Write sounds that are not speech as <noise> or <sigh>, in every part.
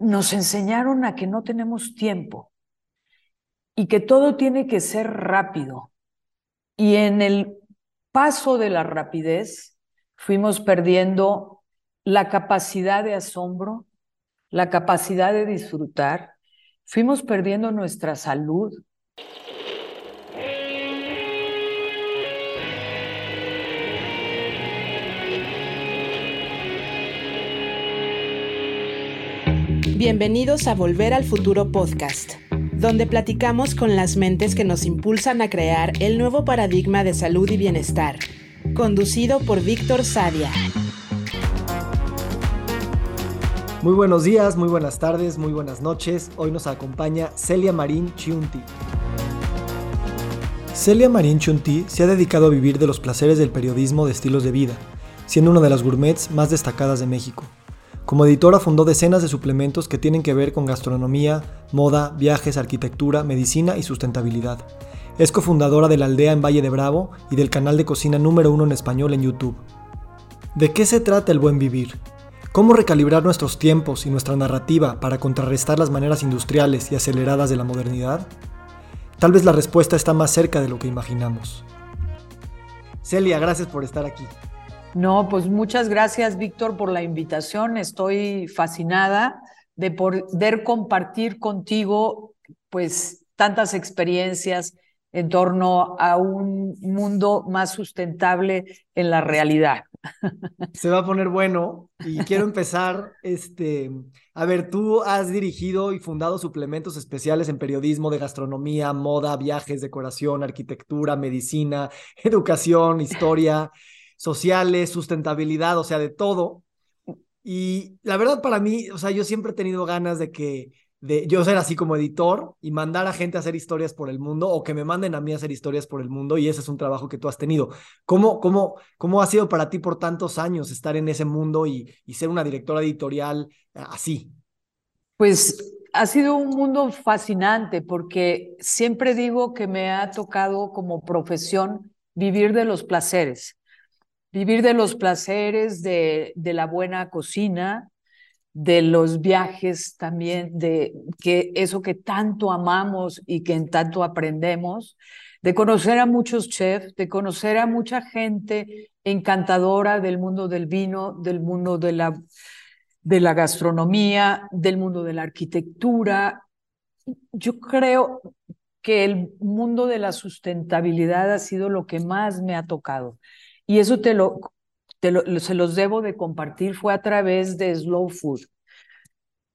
nos enseñaron a que no tenemos tiempo y que todo tiene que ser rápido. Y en el paso de la rapidez fuimos perdiendo la capacidad de asombro, la capacidad de disfrutar, fuimos perdiendo nuestra salud. Bienvenidos a Volver al Futuro Podcast, donde platicamos con las mentes que nos impulsan a crear el nuevo paradigma de salud y bienestar, conducido por Víctor Sadia. Muy buenos días, muy buenas tardes, muy buenas noches. Hoy nos acompaña Celia Marín Chiunti. Celia Marín Chiunti se ha dedicado a vivir de los placeres del periodismo de estilos de vida, siendo una de las gourmets más destacadas de México. Como editora fundó decenas de suplementos que tienen que ver con gastronomía, moda, viajes, arquitectura, medicina y sustentabilidad. Es cofundadora de la aldea en Valle de Bravo y del canal de cocina número uno en español en YouTube. ¿De qué se trata el buen vivir? ¿Cómo recalibrar nuestros tiempos y nuestra narrativa para contrarrestar las maneras industriales y aceleradas de la modernidad? Tal vez la respuesta está más cerca de lo que imaginamos. Celia, gracias por estar aquí. No, pues muchas gracias, Víctor, por la invitación. Estoy fascinada de poder compartir contigo, pues, tantas experiencias en torno a un mundo más sustentable en la realidad. Se va a poner bueno y quiero empezar, este, a ver, tú has dirigido y fundado suplementos especiales en periodismo de gastronomía, moda, viajes, decoración, arquitectura, medicina, <laughs> educación, historia sociales, sustentabilidad, o sea, de todo. Y la verdad para mí, o sea, yo siempre he tenido ganas de que, de yo ser así como editor y mandar a gente a hacer historias por el mundo o que me manden a mí a hacer historias por el mundo y ese es un trabajo que tú has tenido. ¿Cómo, cómo, cómo ha sido para ti por tantos años estar en ese mundo y, y ser una directora editorial eh, así? Pues ha sido un mundo fascinante porque siempre digo que me ha tocado como profesión vivir de los placeres vivir de los placeres de, de la buena cocina, de los viajes también, de que eso que tanto amamos y que en tanto aprendemos, de conocer a muchos chefs, de conocer a mucha gente encantadora del mundo del vino, del mundo de la, de la gastronomía, del mundo de la arquitectura. Yo creo que el mundo de la sustentabilidad ha sido lo que más me ha tocado. Y eso te lo, te lo, se los debo de compartir, fue a través de Slow Food.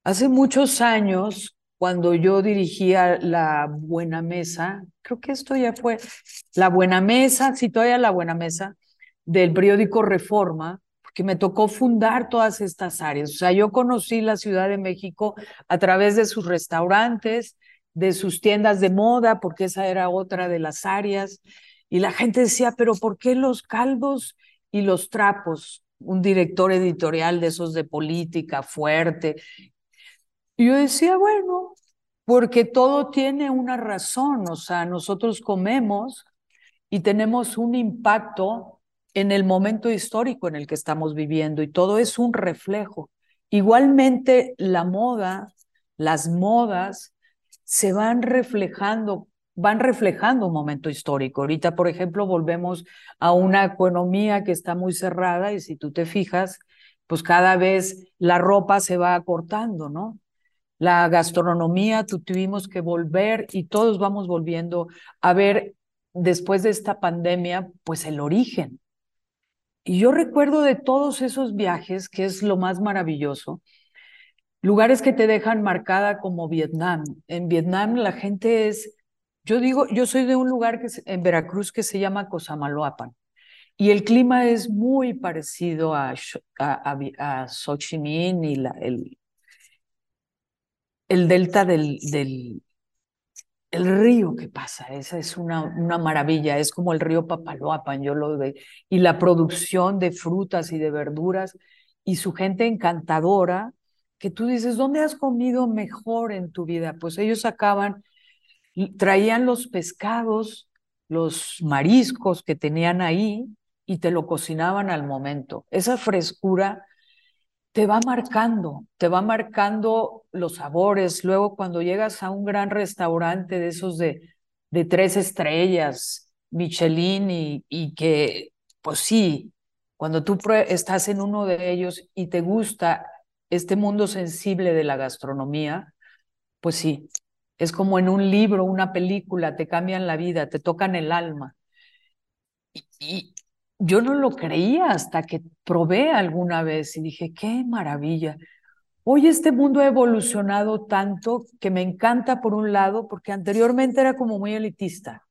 Hace muchos años, cuando yo dirigía la Buena Mesa, creo que esto ya fue la Buena Mesa, sí, todavía la Buena Mesa, del periódico Reforma, porque me tocó fundar todas estas áreas. O sea, yo conocí la Ciudad de México a través de sus restaurantes, de sus tiendas de moda, porque esa era otra de las áreas, y la gente decía, pero ¿por qué los caldos y los trapos? Un director editorial de esos de política fuerte. Y yo decía, bueno, porque todo tiene una razón, o sea, nosotros comemos y tenemos un impacto en el momento histórico en el que estamos viviendo y todo es un reflejo. Igualmente la moda, las modas se van reflejando van reflejando un momento histórico. Ahorita, por ejemplo, volvemos a una economía que está muy cerrada y si tú te fijas, pues cada vez la ropa se va acortando, ¿no? La gastronomía, tú tuvimos que volver y todos vamos volviendo a ver después de esta pandemia, pues el origen. Y yo recuerdo de todos esos viajes, que es lo más maravilloso, lugares que te dejan marcada como Vietnam. En Vietnam la gente es yo digo, yo soy de un lugar que en Veracruz que se llama Cosamaloapan y el clima es muy parecido a, a, a, Xochimilco y la, el, el delta del, del el río que pasa, esa es una, una maravilla, es como el río Papaloapan, yo lo veo, y la producción de frutas y de verduras y su gente encantadora, que tú dices, ¿dónde has comido mejor en tu vida? Pues ellos acaban traían los pescados, los mariscos que tenían ahí y te lo cocinaban al momento. Esa frescura te va marcando, te va marcando los sabores. Luego cuando llegas a un gran restaurante de esos de, de tres estrellas, Michelin, y, y que, pues sí, cuando tú estás en uno de ellos y te gusta este mundo sensible de la gastronomía, pues sí, es como en un libro, una película, te cambian la vida, te tocan el alma. Y, yo no lo creía hasta que probé alguna vez y dije, qué maravilla. Hoy este mundo ha evolucionado tanto que me encanta por un lado, porque anteriormente era como muy elitista,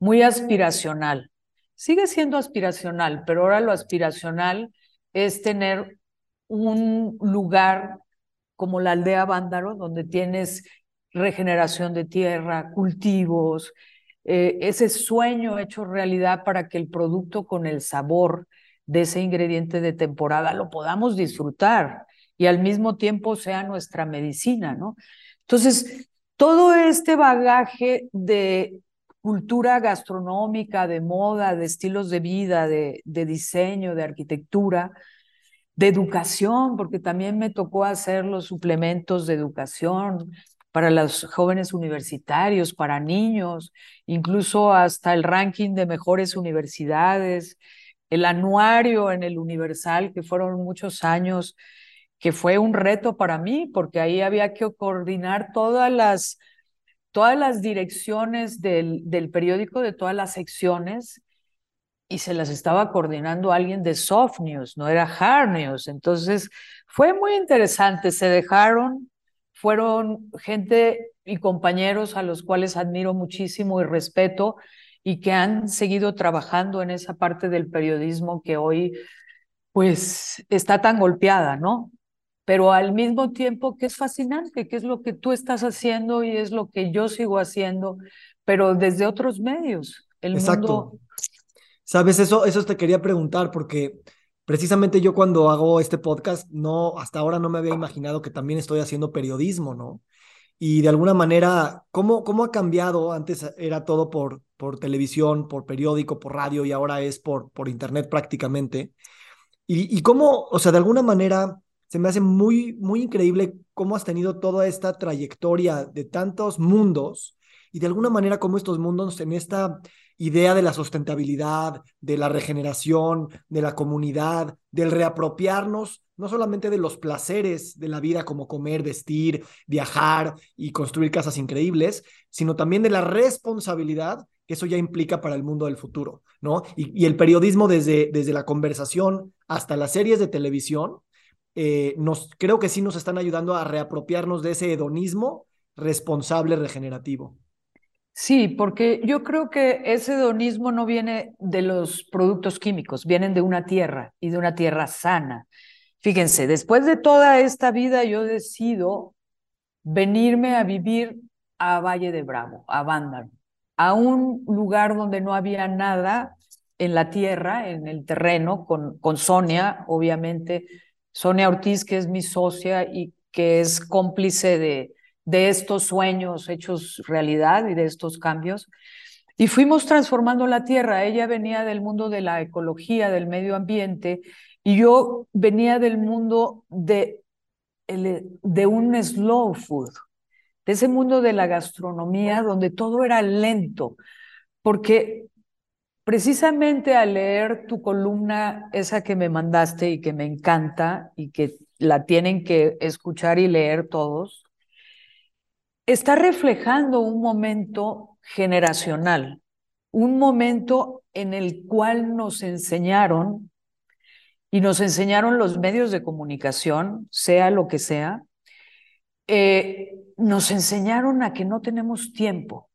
muy aspiracional. Sigue siendo aspiracional, pero ahora lo aspiracional es tener un lugar como la aldea Vándaro, donde tienes regeneración de tierra, cultivos, eh, ese sueño hecho realidad para que el producto con el sabor de ese ingrediente de temporada lo podamos disfrutar y al mismo tiempo sea nuestra medicina, ¿no? Entonces, todo este bagaje de cultura gastronómica, de moda, de estilos de vida, de, de diseño, de arquitectura, de educación, porque también me tocó hacer los suplementos de educación, para los jóvenes universitarios, para niños, incluso hasta el ranking de mejores universidades, el anuario en el Universal, que fueron muchos años, que fue un reto para mí, porque ahí había que coordinar todas las, todas las direcciones del, del periódico, de todas las secciones, y se las estaba coordinando alguien de Soft News, no era Hard News. Entonces, fue muy interesante, se dejaron fueron gente y compañeros a los cuales admiro muchísimo y respeto y que han seguido trabajando en esa parte del periodismo que hoy pues está tan golpeada, ¿no? Pero al mismo tiempo que es fascinante, que es lo que tú estás haciendo y es lo que yo sigo haciendo, pero desde otros medios. El Exacto. Sabes, eso, eso te quería preguntar porque precisamente yo cuando hago este podcast, no, hasta ahora no me había imaginado que también estoy haciendo periodismo, ¿no? Y de alguna manera, ¿cómo, cómo ha cambiado? Antes era todo por, por televisión, por periódico, por radio y ahora es por, por internet prácticamente. Y, y cómo, o sea, de alguna manera se me hace muy, muy increíble cómo has tenido toda esta trayectoria de tantos mundos y de alguna manera cómo estos mundos en esta idea de la sustentabilidad, de la regeneración, de la comunidad, del reapropiarnos no solamente de los placeres de la vida como comer, vestir, viajar y construir casas increíbles, sino también de la responsabilidad que eso ya implica para el mundo del futuro, ¿no? Y, el periodismo desde, desde la conversación hasta las series de televisión, eh, nos, creo que sí nos están ayudando a reapropiarnos de ese hedonismo responsable regenerativo. Sí, porque yo creo que ese hedonismo no viene de los productos químicos, vienen de una tierra y de una tierra sana. Fíjense, después de toda esta vida yo decido venirme a vivir a Valle de Bravo, a Vándaro, a un lugar donde no había nada en la tierra, en el terreno, con, con Sonia, obviamente, Sonia Ortiz, que es mi socia y que es cómplice de, de estos sueños hechos realidad y de estos cambios. Y fuimos transformando la tierra. Ella venía del mundo de la ecología, del medio ambiente, y yo venía del mundo de, de un slow food, de ese mundo de la gastronomía donde todo era lento, porque precisamente al leer tu columna, esa que me mandaste y que me encanta y que la tienen que escuchar y leer todos, está reflejando un momento generacional, un momento en el cual nos enseñaron y nos enseñaron los medios de comunicación, sea lo que sea, eh, nos enseñaron a que no tenemos tiempo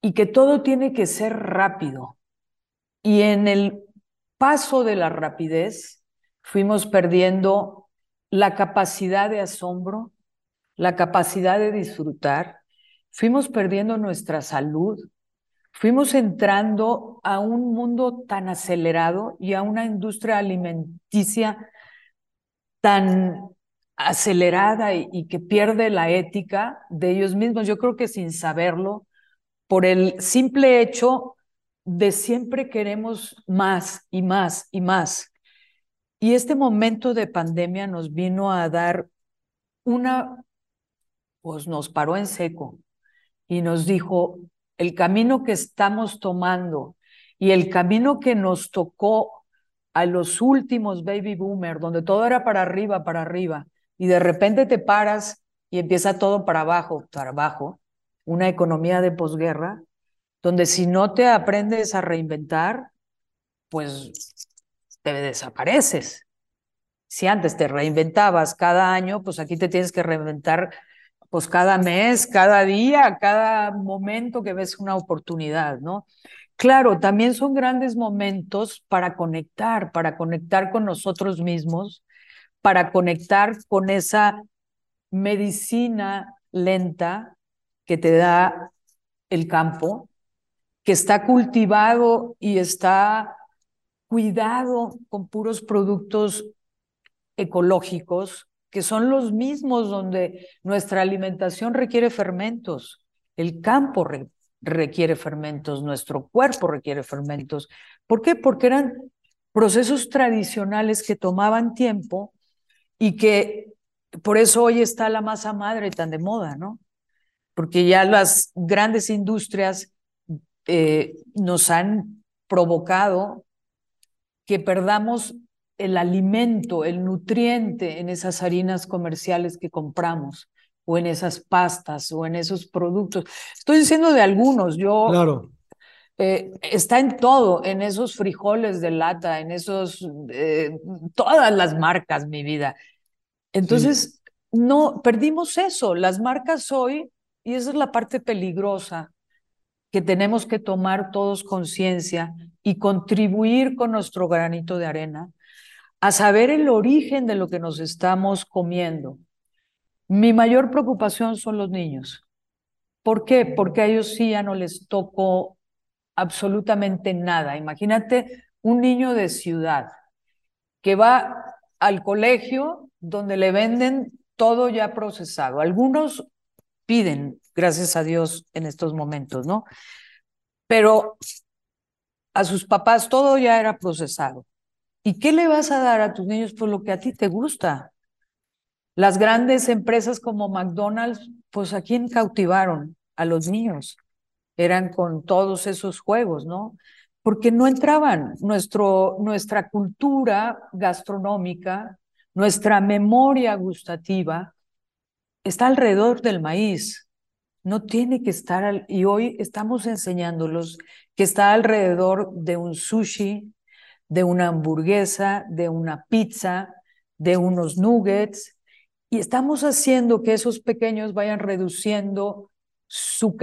y que todo tiene que ser rápido. Y en el paso de la rapidez fuimos perdiendo la capacidad de asombro, la capacidad de disfrutar, fuimos perdiendo nuestra salud, fuimos entrando a un mundo tan acelerado y a una industria alimenticia tan acelerada y, que pierde la ética de ellos mismos, yo creo que sin saberlo, por el simple hecho de siempre queremos más y más y más. Y este momento de pandemia nos vino a dar una, pues nos paró en seco y nos dijo, el camino que estamos tomando y el camino que nos tocó a los últimos baby boomers, donde todo era para arriba, para arriba, y de repente te paras y empieza todo para abajo, para abajo, una economía de posguerra, donde si no te aprendes a reinventar, pues te desapareces. Si antes te reinventabas cada año, pues aquí te tienes que reinventar pues cada mes, cada día, cada momento que ves una oportunidad, ¿no? Claro, también son grandes momentos para conectar, para conectar con nosotros mismos, para conectar con esa medicina lenta que te da el campo, que está cultivado y está cuidado con puros productos ecológicos, que son los mismos donde nuestra alimentación requiere fermentos, el campo requiere fermentos, nuestro cuerpo requiere fermentos. ¿Por qué? Porque eran procesos tradicionales que tomaban tiempo y que por eso hoy está la masa madre tan de moda, ¿no? Porque ya las grandes industrias eh, nos han provocado que perdamos el alimento, el nutriente en esas harinas comerciales que compramos o en esas pastas o en esos productos. Estoy diciendo de algunos, yo... Claro. Eh, está en todo, en esos frijoles de lata, en esos, eh, todas las marcas, mi vida. Entonces, no, perdimos eso. Las marcas hoy, y esa es la parte peligrosa, que tenemos que tomar todos conciencia y contribuir con nuestro granito de arena a saber el origen de lo que nos estamos comiendo. Mi mayor preocupación son los niños. ¿Por qué? Porque a ellos sí ya no les tocó absolutamente nada. Imagínate un niño de ciudad que va al colegio donde le venden todo ya procesado. Algunos piden, gracias a Dios, en estos momentos, ¿no? Pero a sus papás todo ya era procesado. ¿Y qué le vas a dar a tus niños por lo que a ti te gusta? Las grandes empresas como McDonald's, pues a quién cautivaron? A los niños. Eran con todos esos juegos, ¿no? Porque no entraban. Nuestro, nuestra cultura gastronómica, nuestra memoria gustativa está alrededor del maíz. No tiene que estar, y hoy estamos enseñándolos que está alrededor de un sushi, de una hamburguesa, de una pizza, de unos nuggets, y estamos haciendo que esos pequeños vayan reduciendo su,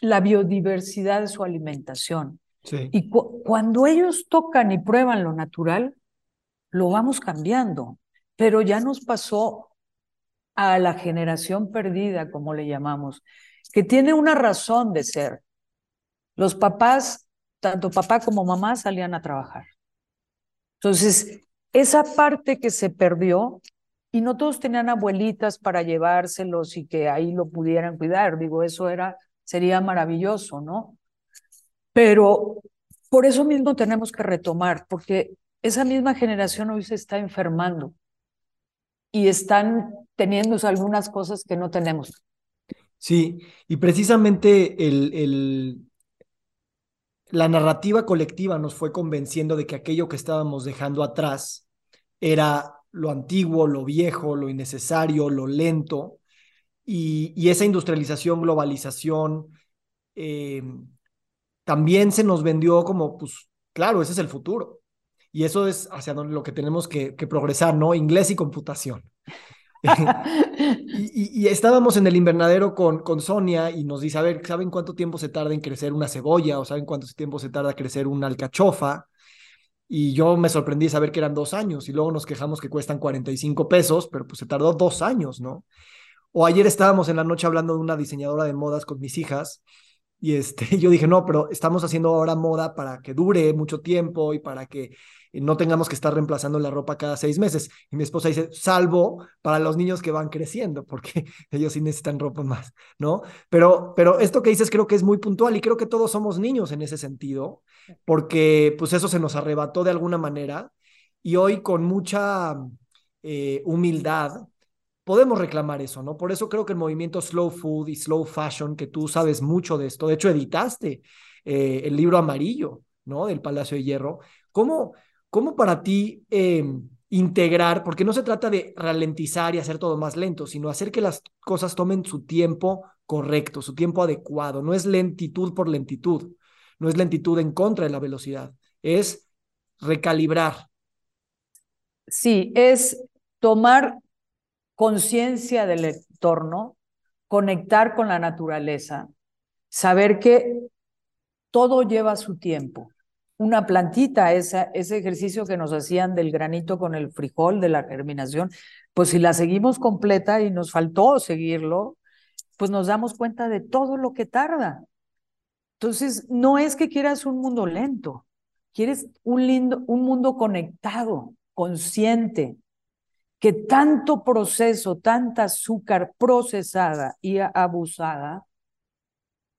la biodiversidad de su alimentación. Y cuando ellos tocan y prueban lo natural, lo vamos cambiando, pero ya nos pasó a la generación perdida, como le llamamos, que tiene una razón de ser. Los papás, tanto papá como mamá, salían a trabajar. Entonces, esa parte que se perdió, y no todos tenían abuelitas para llevárselos y que ahí lo pudieran cuidar, digo, eso era, sería maravilloso, ¿no? Pero por eso mismo tenemos que retomar, porque esa misma generación hoy se está enfermando y están teniendo algunas cosas que no tenemos. Sí, y precisamente el, el, la narrativa colectiva nos fue convenciendo de que aquello que estábamos dejando atrás era lo antiguo, lo viejo, lo innecesario, lo lento, y, esa industrialización, globalización, eh, también se nos vendió como, pues, claro, ese es el futuro. Y eso es hacia donde lo que tenemos que progresar, ¿no? Inglés y computación. <laughs> y, estábamos en el invernadero con, con Sonia y nos dice, a ver, ¿saben cuánto tiempo se tarda en crecer una cebolla o saben cuánto tiempo se tarda en crecer una alcachofa? Y yo me sorprendí saber que eran dos años y luego nos quejamos que cuestan 45 pesos, pero pues se tardó dos años, ¿no? O ayer estábamos en la noche hablando de una diseñadora de modas con mis hijas y este, <laughs> yo dije, no, pero estamos haciendo ahora moda para que dure mucho tiempo y para que no tengamos que estar reemplazando la ropa cada seis meses. Y mi esposa dice, salvo para los niños que van creciendo, porque <laughs> ellos sí necesitan ropa más, ¿no? Pero, pero esto que dices creo que es muy puntual y creo que todos somos niños en ese sentido, porque pues eso se nos arrebató de alguna manera y hoy con mucha eh, humildad podemos reclamar eso, ¿no? Por eso creo que el movimiento Slow Food y Slow Fashion, que tú sabes mucho de esto, de hecho editaste eh, el libro amarillo, ¿no? Del Palacio de Hierro. ¿Cómo, cómo para ti em, integrar, porque no se trata de ralentizar y hacer todo más lento, sino hacer que las cosas tomen su tiempo correcto, su tiempo adecuado. No es lentitud por lentitud, no es lentitud en contra de la velocidad, es recalibrar. Sí, es tomar conciencia del entorno, conectar con la naturaleza, saber que todo lleva su tiempo. Una plantita, ese ejercicio que nos hacían del granito con el frijol, de la germinación, pues si la seguimos completa y nos faltó seguirlo, pues nos damos cuenta de todo lo que tarda. Entonces, no es que quieras un mundo lento, quieres un, lindo, un mundo conectado, consciente, que tanto proceso, tanta azúcar procesada y abusada,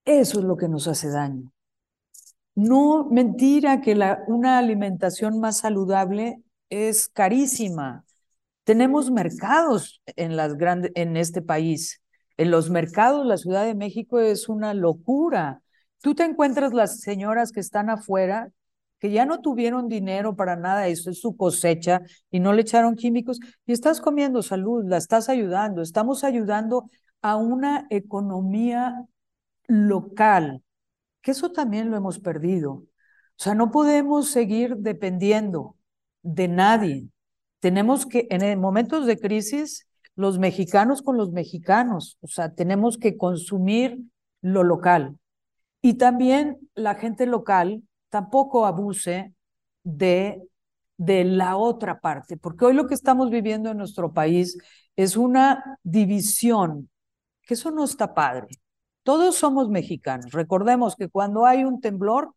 eso es lo que nos hace daño. No, mentira que la, una alimentación más saludable es carísima. Tenemos mercados en, las en este país. En los mercados, la Ciudad de México es una locura. Tú te encuentras las señoras que están afuera, que ya no tuvieron dinero para nada, eso es su cosecha y no le echaron químicos, y estás comiendo salud, la estás ayudando, estamos ayudando a una economía local, eso también lo hemos perdido. O sea, no podemos seguir dependiendo de nadie. Tenemos que, en momentos de crisis, los mexicanos con los mexicanos, o sea, tenemos que consumir lo local. Y también la gente local tampoco abuse de, de la otra parte, porque hoy lo que estamos viviendo en nuestro país es una división, que eso no está padre. Todos somos mexicanos. Recordemos que cuando hay un temblor,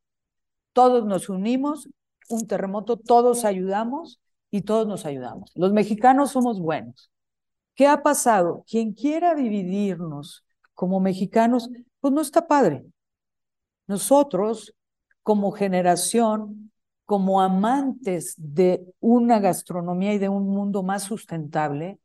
todos nos unimos, un terremoto, todos ayudamos y todos nos ayudamos. Los mexicanos somos buenos. ¿Qué ha pasado? Quien quiera dividirnos como mexicanos, pues no está padre. Nosotros, como generación, como amantes de una gastronomía y de un mundo más sustentable,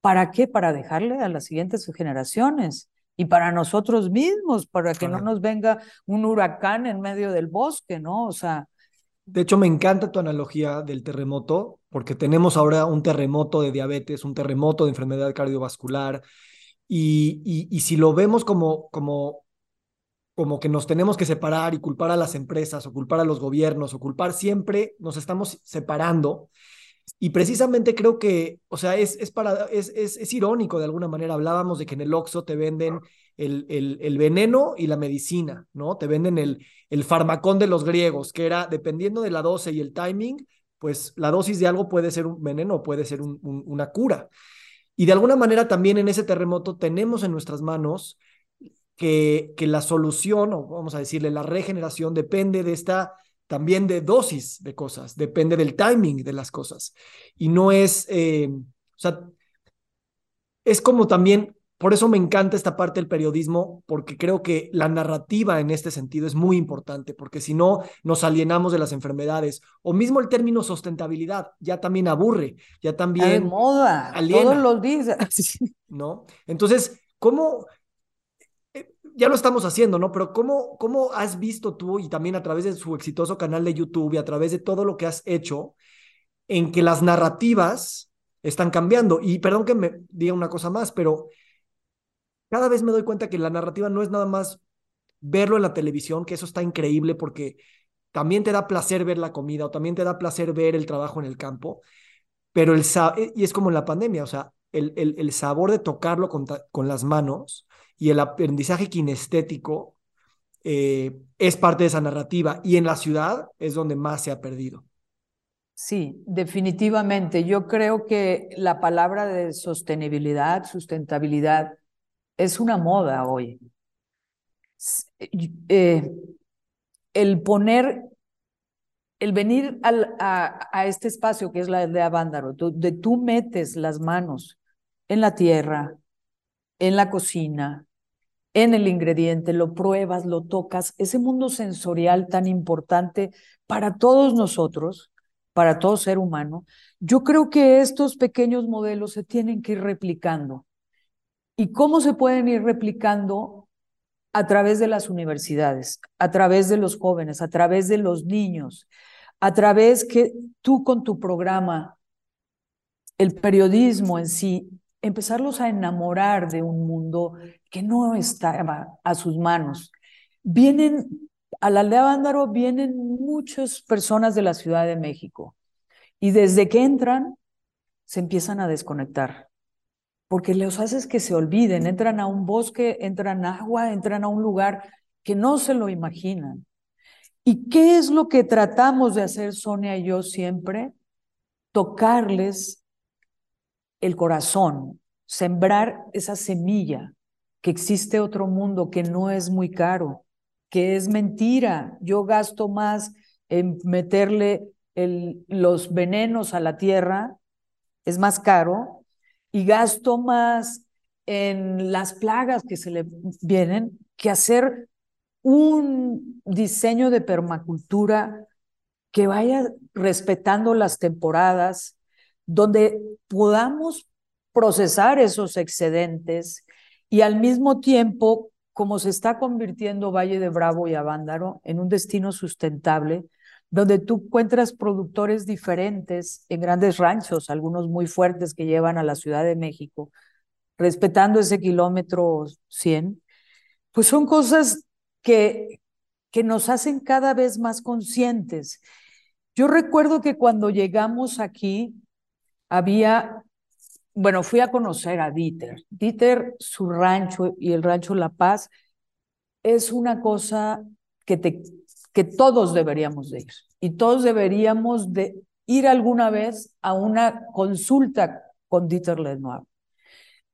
¿para qué? Para dejarle a las siguientes generaciones y para nosotros mismos, para que no nos venga un huracán en medio del bosque, ¿no? O sea... De hecho, me encanta tu analogía del terremoto, porque tenemos ahora un terremoto de diabetes, un terremoto de enfermedad cardiovascular, y, y, y si lo vemos como, como, como que nos tenemos que separar y culpar a las empresas o culpar a los gobiernos o culpar siempre, nos estamos separando y precisamente creo que, o sea, es, es, para, es, es, irónico de alguna manera. Hablábamos de que en el Oxxo te venden el, el, el, veneno y la medicina, ¿no? Te venden el, el farmacón de los griegos, que era, dependiendo de la dosis y el timing, pues la dosis de algo puede ser un veneno, puede ser un, una cura. Y de alguna manera también en ese terremoto tenemos en nuestras manos que, que la solución, o vamos a decirle, la regeneración depende de esta también de dosis de cosas, depende del timing de las cosas. Y no es, eh, o sea, es como también, por eso me encanta esta parte del periodismo, porque creo que la narrativa en este sentido es muy importante, porque si no, nos alienamos de las enfermedades. O mismo el término sustentabilidad, ya también aburre, ya también... De moda, todos los días. <laughs> ¿No? Entonces, ¿cómo, ya lo estamos haciendo, ¿no? Pero ¿cómo, ¿cómo has visto tú y también a través de su exitoso canal de YouTube y a través de todo lo que has hecho en que las narrativas están cambiando? Y perdón que me diga una cosa más, pero cada vez me doy cuenta que la narrativa no es nada más verlo en la televisión, que eso está increíble porque también te da placer ver la comida o también te da placer ver el trabajo en el campo, pero el y es como en la pandemia, o sea, el, el, el sabor de tocarlo con, con las manos y el aprendizaje kinestético eh, es parte de esa narrativa y en la ciudad es donde más se ha perdido. Sí, definitivamente. Yo creo que la palabra de sostenibilidad, sustentabilidad, es una moda hoy. Eh, el poner, el venir a, a, este espacio que es la de Avándaro, donde tú metes las manos en la tierra, en la cocina, en el ingrediente, lo pruebas, lo tocas, ese mundo sensorial tan importante para todos nosotros, para todo ser humano, yo creo que estos pequeños modelos se tienen que ir replicando. ¿Y cómo se pueden ir replicando? A través de las universidades, a través de los jóvenes, a través de los niños, a través que tú con tu programa, el periodismo en sí, empezarlos a enamorar de un mundo que no estaba a sus manos. Vienen, a la aldea Vándaro vienen muchas personas de la Ciudad de México y desde que entran se empiezan a desconectar porque los haces que se olviden, entran a un bosque, entran agua, entran a un lugar que no se lo imaginan. ¿Y qué es lo que tratamos de hacer Sonia y yo siempre? Tocarles el corazón, sembrar esa semilla, que existe otro mundo que no es muy caro, que es mentira. Yo gasto más en meterle el, los venenos a la tierra, es más caro, y gasto más en las plagas que se le vienen que hacer un diseño de permacultura que vaya respetando las temporadas, donde podamos procesar esos excedentes y al mismo tiempo, como se está convirtiendo Valle de Bravo y Avándaro en un destino sustentable, donde tú encuentras productores diferentes en grandes ranchos, algunos muy fuertes que llevan a la Ciudad de México, respetando ese kilómetro 100, pues son cosas que, que nos hacen cada vez más conscientes. Yo recuerdo que cuando llegamos aquí, había, bueno, fui a conocer a Dieter. Dieter, su rancho y el rancho La Paz, es una cosa que te que todos deberíamos de ir y todos deberíamos de ir alguna vez a una consulta con Dieter Lenoir.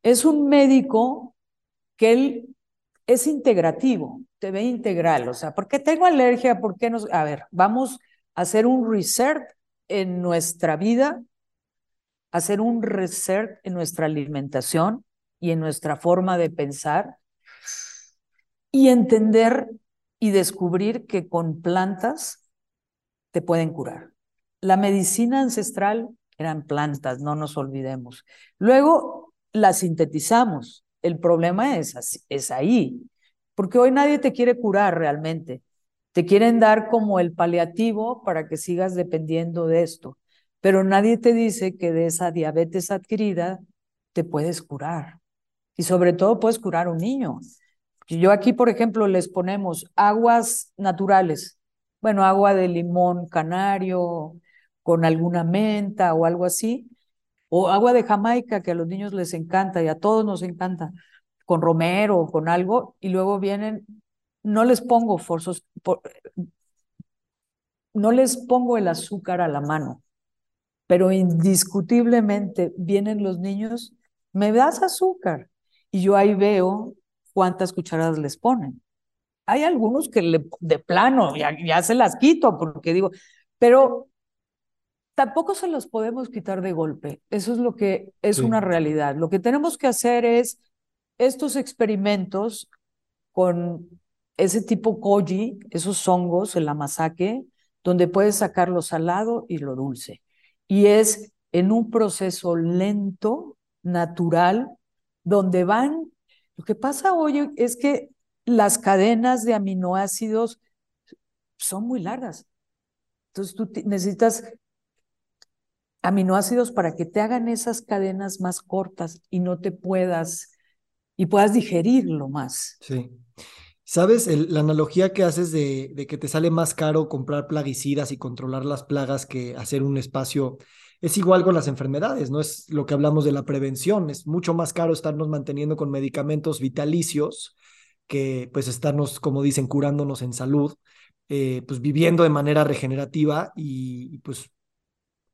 Es un médico que él es integrativo, te ve integral, o sea, ¿por qué tengo alergia? ¿Por qué nos... A ver, vamos a hacer un reset en nuestra vida, hacer un reset en nuestra alimentación y en nuestra forma de pensar y entender y descubrir que con plantas te pueden curar. La medicina ancestral eran plantas, no nos olvidemos. Luego la sintetizamos. El problema es, es ahí, porque hoy nadie te quiere curar realmente. Te quieren dar como el paliativo para que sigas dependiendo de esto, pero nadie te dice que de esa diabetes adquirida te puedes curar. Y sobre todo puedes curar a un niño. Yo aquí, por ejemplo, les ponemos aguas naturales, bueno, agua de limón canario con alguna menta o algo así, o agua de Jamaica que a los niños les encanta y a todos nos encanta, con romero o con algo, y luego vienen, no les pongo forzos, no les pongo el azúcar a la mano, pero indiscutiblemente vienen los niños, me das azúcar, y yo ahí veo cuántas cucharadas les ponen. Hay algunos que le, de plano ya, ya se las quito porque digo, pero tampoco se los podemos quitar de golpe. Eso es lo que es una realidad. Lo que tenemos que hacer es estos experimentos con ese tipo koji, esos hongos, el amasaque, donde puedes sacar lo salado y lo dulce. Y es en un proceso lento, natural, donde van lo que pasa hoy es que las cadenas de aminoácidos son muy largas. Entonces tú necesitas aminoácidos para que te hagan esas cadenas más cortas y no te puedas y puedas digerirlo más. Sí. ¿Sabes? la analogía que haces de, que te sale más caro comprar plaguicidas y controlar las plagas que hacer un espacio es igual con las enfermedades, no es lo que hablamos de la prevención, es mucho más caro estarnos manteniendo con medicamentos vitalicios que pues estarnos, como dicen, curándonos en salud, eh, pues viviendo de manera regenerativa y, pues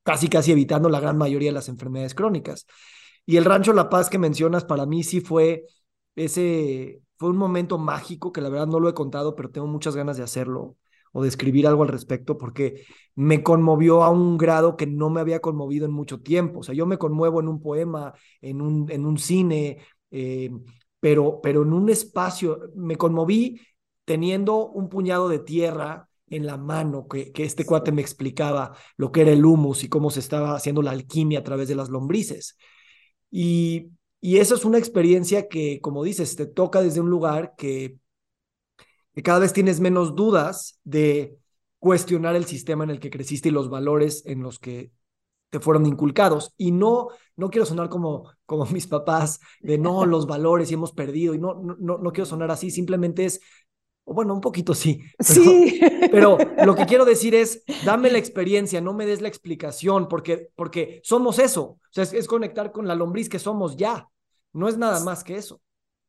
casi casi evitando la gran mayoría de las enfermedades crónicas. Y el Rancho La Paz que mencionas para mí sí fue ese, fue un momento mágico que la verdad no lo he contado, pero tengo muchas ganas de hacerlo o de escribir algo al respecto porque me conmovió a un grado que no me había conmovido en mucho tiempo. O sea, yo me conmuevo en un poema, en un, en un cine, eh, pero, pero en un espacio, me conmoví teniendo un puñado de tierra en la mano, que, que este cuate me explicaba lo que era el humus y cómo se estaba haciendo la alquimia a través de las lombrices. Y, y eso es una experiencia que, como dices, te toca desde un lugar que, que cada vez tienes menos dudas de cuestionar el sistema en el que creciste y los valores en los que te fueron inculcados. Y no, no quiero sonar como, como <laughs> mis papás, de no, <laughs> los valores y hemos perdido, y no, no, no quiero sonar así, simplemente es, bueno, un poquito sí. <laughs> sí. <laughs> Pero lo que quiero decir es, dame la experiencia, no me des la explicación, porque, porque somos eso. O sea, es, es conectar con la lombriz que somos ya. No es nada más que eso.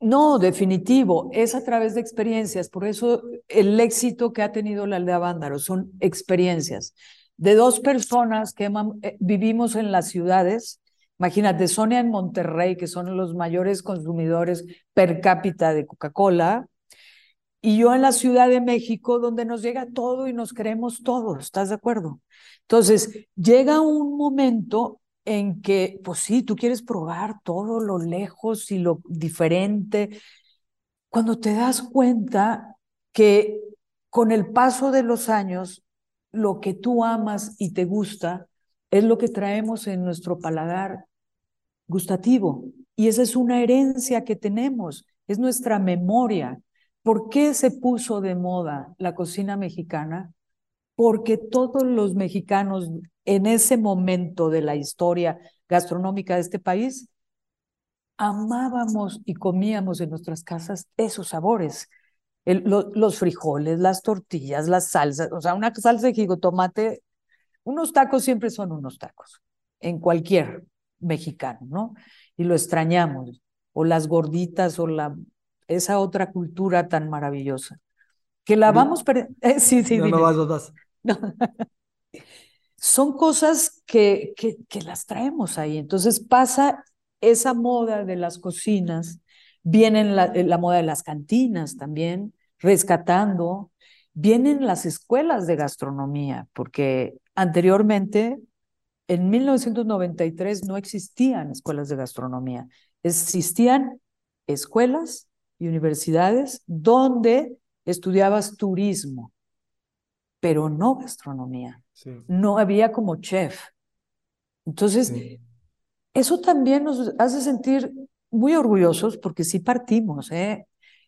No, definitivo, es a través de experiencias. Por eso el éxito que ha tenido la aldea Vándaro son experiencias de dos personas que eh, vivimos en las ciudades. Imagínate, Sonia en Monterrey, que son los mayores consumidores per cápita de Coca-Cola, y yo en la Ciudad de México, donde nos llega todo y nos creemos todo, ¿estás de acuerdo? Entonces, llega un momento en que, pues sí, tú quieres probar todo lo lejos y lo diferente, cuando te das cuenta que con el paso de los años lo que tú amas y te gusta es lo que traemos en nuestro paladar gustativo. Y esa es una herencia que tenemos, es nuestra memoria. ¿Por qué se puso de moda la cocina mexicana? Porque todos los mexicanos en ese momento de la historia gastronómica de este país amábamos y comíamos en nuestras casas esos sabores los frijoles, las tortillas, las salsas, o sea, una salsa de jigotomate, unos tacos siempre son unos tacos, en cualquier mexicano, ¿no? Y lo extrañamos, o las gorditas, o la, esa otra cultura tan maravillosa, que la vamos... <laughs> Eh, sí, sí, no, no vas, no vas. Son cosas que, que, que las traemos ahí, entonces pasa esa moda de las cocinas, viene la, la moda de las cantinas también, rescatando. Vienen las escuelas de gastronomía, porque anteriormente, en 1993, no existían escuelas de gastronomía. Existían escuelas y universidades donde estudiabas turismo, pero no gastronomía. No había como chef. Entonces, eso también nos hace sentir muy orgullosos porque sí partimos, ¿eh?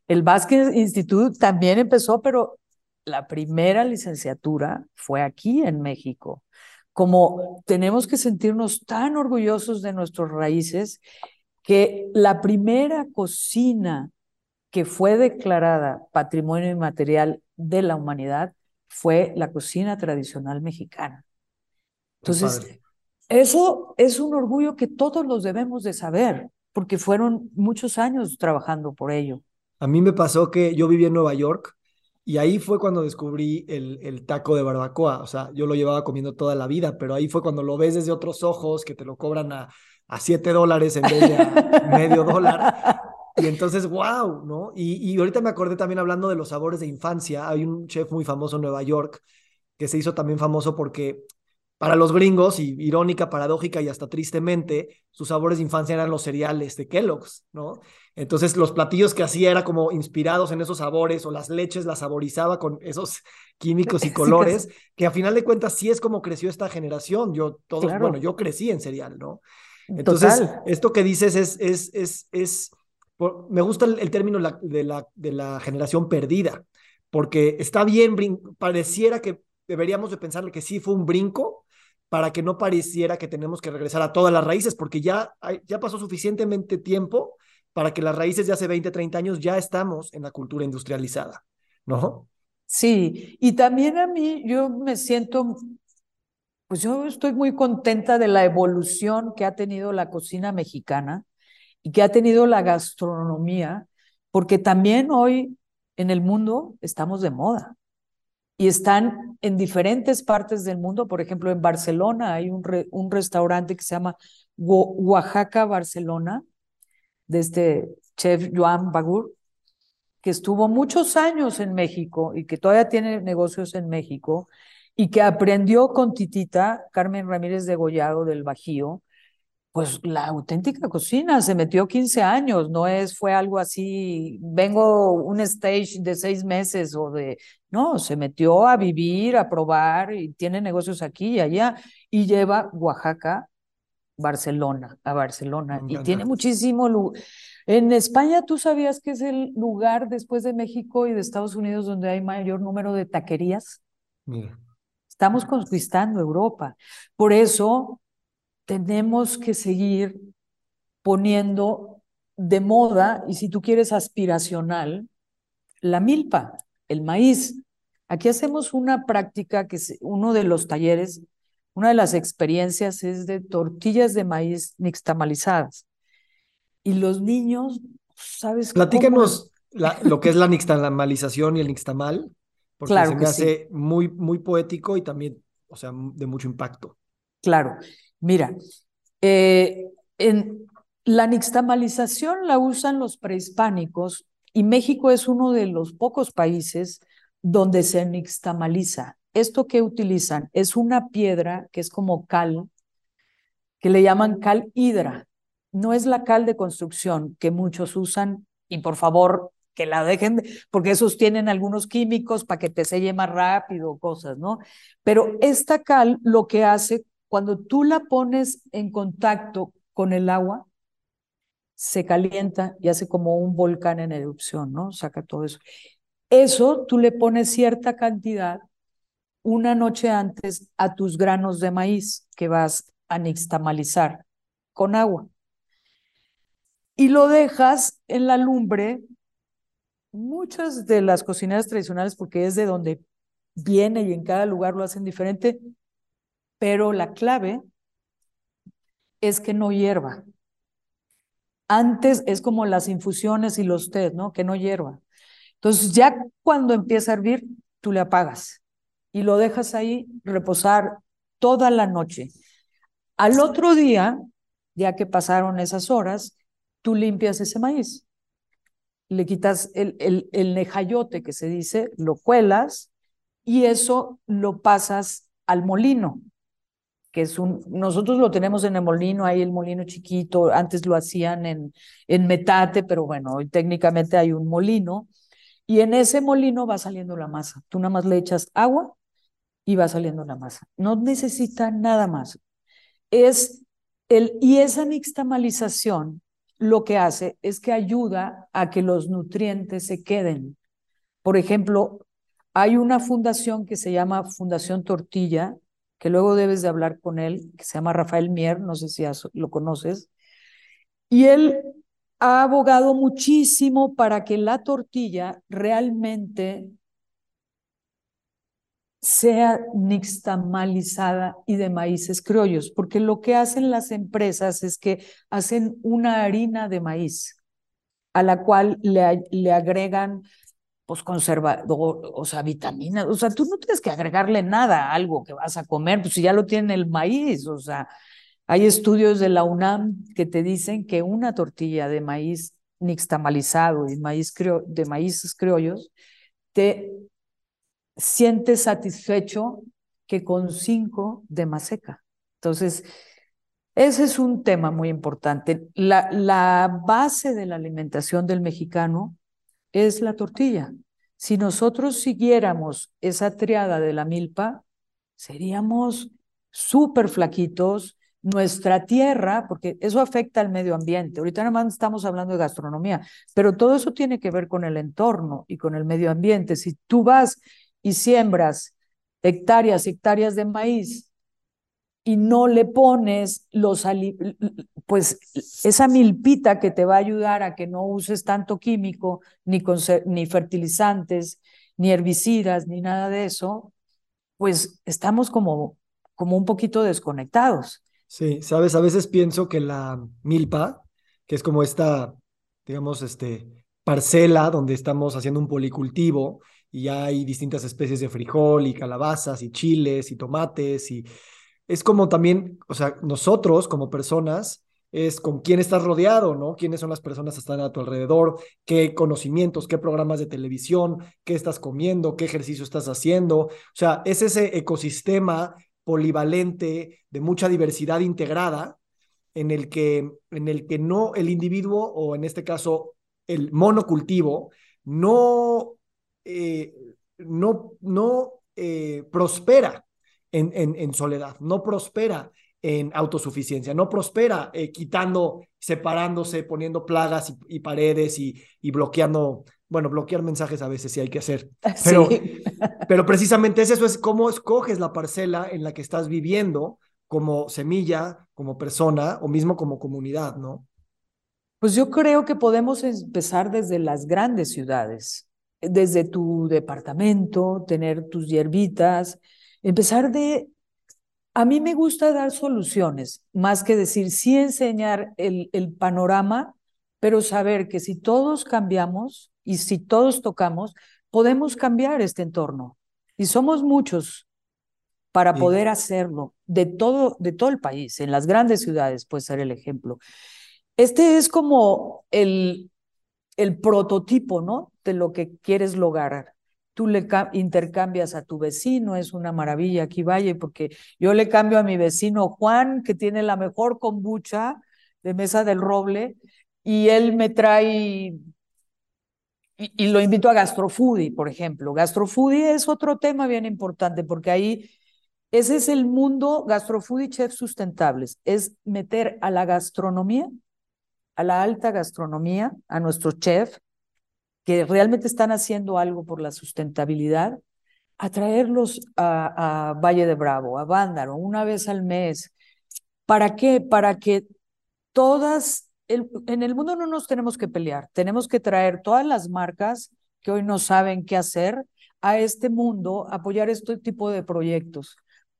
El Basque Institute también empezó, pero la primera licenciatura fue aquí en México. Como tenemos que sentirnos tan orgullosos de nuestras raíces, que la primera cocina que fue declarada Patrimonio Inmaterial de la Humanidad fue la cocina tradicional mexicana. Entonces, eso es un orgullo que todos los debemos de saber, porque fueron muchos años trabajando por ello. A mí me pasó que yo viví en Nueva York y ahí fue cuando descubrí el, el taco de barbacoa. O sea, yo lo llevaba comiendo toda la vida, pero ahí fue cuando lo ves desde otros ojos, que te lo cobran a, a 7 dólares en vez de a <laughs> medio dólar. Y entonces, wow, ¿no? Y, y ahorita me acordé también hablando de los sabores de infancia. Hay un chef muy famoso en Nueva York que se hizo también famoso porque para los gringos, y irónica, paradójica y hasta tristemente, sus sabores de infancia eran los cereales de Kellogg's, ¿no? Entonces los platillos que hacía era como inspirados en esos sabores o las leches las saborizaba con esos <laughs> químicos y colores, que a final de cuentas sí es como creció esta generación. Yo todos, bueno, yo crecí en cereal, ¿no? Entonces, esto que dices es, es, es, es, me gusta el, término de, la, de la generación perdida, porque está bien, pareciera que deberíamos de pensarle que sí fue un brinco, para que no pareciera que tenemos que regresar a todas las raíces, porque ya, ya pasó suficientemente tiempo para que las raíces de hace 20, 30 años ya estamos en la cultura industrializada, ¿no? Sí, y también a mí yo me siento, pues yo estoy muy contenta de la evolución que ha tenido la cocina mexicana y que ha tenido la gastronomía, porque también hoy en el mundo estamos de moda y están en diferentes partes del mundo. Por ejemplo, en Barcelona hay un, restaurante que se llama Oaxaca Barcelona, de este chef Joan Bagur, que estuvo muchos años en México y que todavía tiene negocios en México y que aprendió con Titita, Carmen Ramírez de Gollado del Bajío, pues la auténtica cocina, se metió 15 años, no es, fue algo así, vengo un stage de seis meses o de, no, se metió a vivir, a probar y tiene negocios aquí y allá y lleva Oaxaca, Barcelona, a Barcelona y tiene muchísimo, en España tú sabías que es el lugar después de México y de Estados Unidos donde hay mayor número de taquerías. Estamos conquistando Europa. Por eso tenemos que seguir poniendo de moda y si tú quieres aspiracional, la milpa, el maíz. Aquí hacemos una práctica que es uno de los talleres, una de las experiencias es de tortillas de maíz nixtamalizadas. Y los niños, ¿sabes? Platícanos lo que es la nixtamalización y el nixtamal, porque se me hace muy, muy poético y también, o sea, de mucho impacto. Claro. Mira, eh, en la nixtamalización la usan los prehispánicos y México es uno de los pocos países donde se nixtamaliza. Esto que utilizan es una piedra que es como cal, que le llaman cal hidra. No es la cal de construcción que muchos usan y por favor que la dejen, porque esos tienen algunos químicos para que te selle más rápido, cosas, ¿no? Pero esta cal lo que hace cuando tú la pones en contacto con el agua, se calienta y hace como un volcán en erupción, ¿no? Saca todo eso. Eso tú le pones cierta cantidad una noche antes a tus granos de maíz que vas a nixtamalizar con agua. Y lo dejas en la lumbre. Muchas de las cocineras tradicionales, porque es de donde viene y en cada lugar lo hacen diferente, pero la clave es que no hierva. Antes es como las infusiones y los tés, ¿no? Que no hierva. Entonces ya cuando empieza a hervir, tú le apagas y lo dejas ahí reposar toda la noche. Al otro día, ya que pasaron esas horas, tú limpias ese maíz. Le quitas el, el, el nejayote que se dice, lo cuelas y eso lo pasas al molino que es un, nosotros lo tenemos en el molino, hay el molino chiquito, antes lo hacían en, en metate, pero bueno, hoy técnicamente hay un molino, y en ese molino va saliendo la masa. Tú nada más le echas agua y va saliendo la masa. No necesita nada más. Es el, y esa nixtamalización lo que hace es que ayuda a que los nutrientes se queden. Por ejemplo, hay una fundación que se llama Fundación Tortilla, que luego debes de hablar con él, que se llama Rafael Mier, no sé si lo conoces, y él ha abogado muchísimo para que la tortilla realmente sea nixtamalizada y de maíces criollos, porque lo que hacen las empresas es que hacen una harina de maíz a la cual le, le agregan pues conservador, o sea, vitaminas, o sea, tú no tienes que agregarle nada a algo que vas a comer, pues si ya lo tiene el maíz, o sea, hay estudios de la UNAM que te dicen que una tortilla de maíz nixtamalizado y maíz de maíces criollos te sientes satisfecho que con cinco de maseca. Entonces, ese es un tema muy importante. La, la base de la alimentación del mexicano es la tortilla. Si nosotros siguiéramos esa triada de la milpa, seríamos súper flaquitos. Nuestra tierra, porque eso afecta al medio ambiente. Ahorita nada más estamos hablando de gastronomía, pero todo eso tiene que ver con el entorno y con el medio ambiente. Si tú vas y siembras hectáreas, hectáreas de maíz y no le pones los pues esa milpita que te va a ayudar a que no uses tanto químico, ni, ni fertilizantes, ni herbicidas, ni nada de eso, pues estamos como, como un poquito desconectados. Sí, sabes, a veces pienso que la milpa, que es como esta, digamos, este, parcela donde estamos haciendo un policultivo y hay distintas especies de frijol y calabazas y chiles y tomates y es como también, o sea, nosotros como personas, es con quién estás rodeado, ¿no? ¿Quiénes son las personas que están a tu alrededor? ¿Qué conocimientos, qué programas de televisión, qué estás comiendo, qué ejercicio estás haciendo? O sea, es ese ecosistema polivalente de mucha diversidad integrada en el que, en el que no el individuo o en este caso el monocultivo no, eh, no, no eh, prospera en, en, en, soledad, no prospera en autosuficiencia, no prospera eh, quitando, separándose, poniendo plagas y, y paredes y, y, bloqueando, bueno, bloquear mensajes a veces sí hay que hacer, <laughs> pero, sí. pero precisamente es eso, es cómo escoges la parcela en la que estás viviendo como semilla, como persona o mismo como comunidad, ¿no? Pues yo creo que podemos empezar desde las grandes ciudades, desde tu departamento, tener tus hierbitas, empezar de... A mí me gusta dar soluciones, más que decir, sí enseñar el, el panorama, pero saber que si todos cambiamos y si todos tocamos, podemos cambiar este entorno. Y somos muchos para sí. poder hacerlo de todo, de todo el país, en las grandes ciudades puede ser el ejemplo. Este es como el, el prototipo, ¿no? De lo que quieres lograr. Tú le intercambias a tu vecino, es una maravilla aquí vaya, porque yo le cambio a mi vecino Juan, que tiene la mejor kombucha de Mesa del Roble, y él me trae y, lo invito a Gastrofoodie, por ejemplo. Gastrofoodie es otro tema bien importante porque ahí ese es el mundo Gastrofoodie Chefs Sustentables, es meter a la gastronomía, a la alta gastronomía, a nuestros chefs que realmente están haciendo algo por la sustentabilidad, a traerlos a, a Valle de Bravo, a Vándaro, una vez al mes. ¿Para qué? Para que todas en el mundo no nos tenemos que pelear, tenemos que traer todas las marcas que hoy no saben qué hacer a este mundo, apoyar este tipo de proyectos,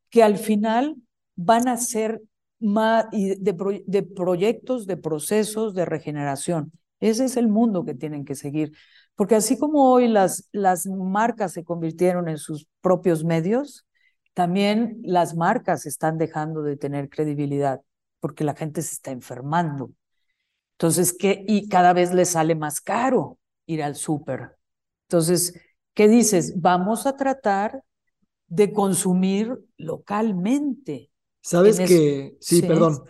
que al final van a ser más de proyectos, de procesos de regeneración. Ese es el mundo que tienen que seguir. Porque así como hoy las, las marcas se convirtieron en sus propios medios, también las marcas están dejando de tener credibilidad porque la gente se está enfermando. Entonces, ¿qué? Y cada vez le sale más caro ir al súper. Entonces, ¿qué dices? Vamos a tratar de consumir localmente. Sabes que, sí, sí, perdón.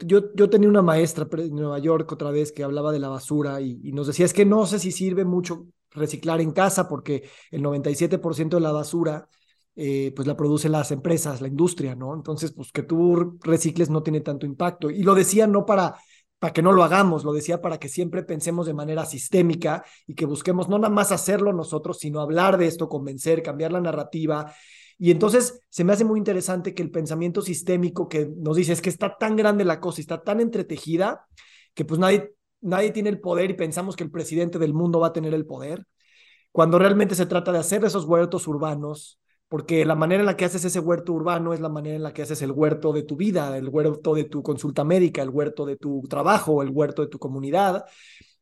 Yo, yo tenía una maestra en Nueva York otra vez que hablaba de la basura y, y nos decía, es que no sé si sirve mucho reciclar en casa porque el 97% de la basura eh, pues la producen las empresas, la industria, ¿no? Entonces, pues que tú recicles no tiene tanto impacto. Y lo decía no para para que no lo hagamos, lo decía para que siempre pensemos de manera sistémica y que busquemos no nada más hacerlo nosotros, sino hablar de esto, convencer, cambiar la narrativa. Y entonces se me hace muy interesante que el pensamiento sistémico que nos dice es que está tan grande la cosa, está tan entretejida, que pues nadie, nadie tiene el poder y pensamos que el presidente del mundo va a tener el poder, cuando realmente se trata de hacer esos huertos urbanos, porque la manera en la que haces ese huerto urbano es la manera en la que haces el huerto de tu vida, el huerto de tu consulta médica, el huerto de tu trabajo, el huerto de tu comunidad.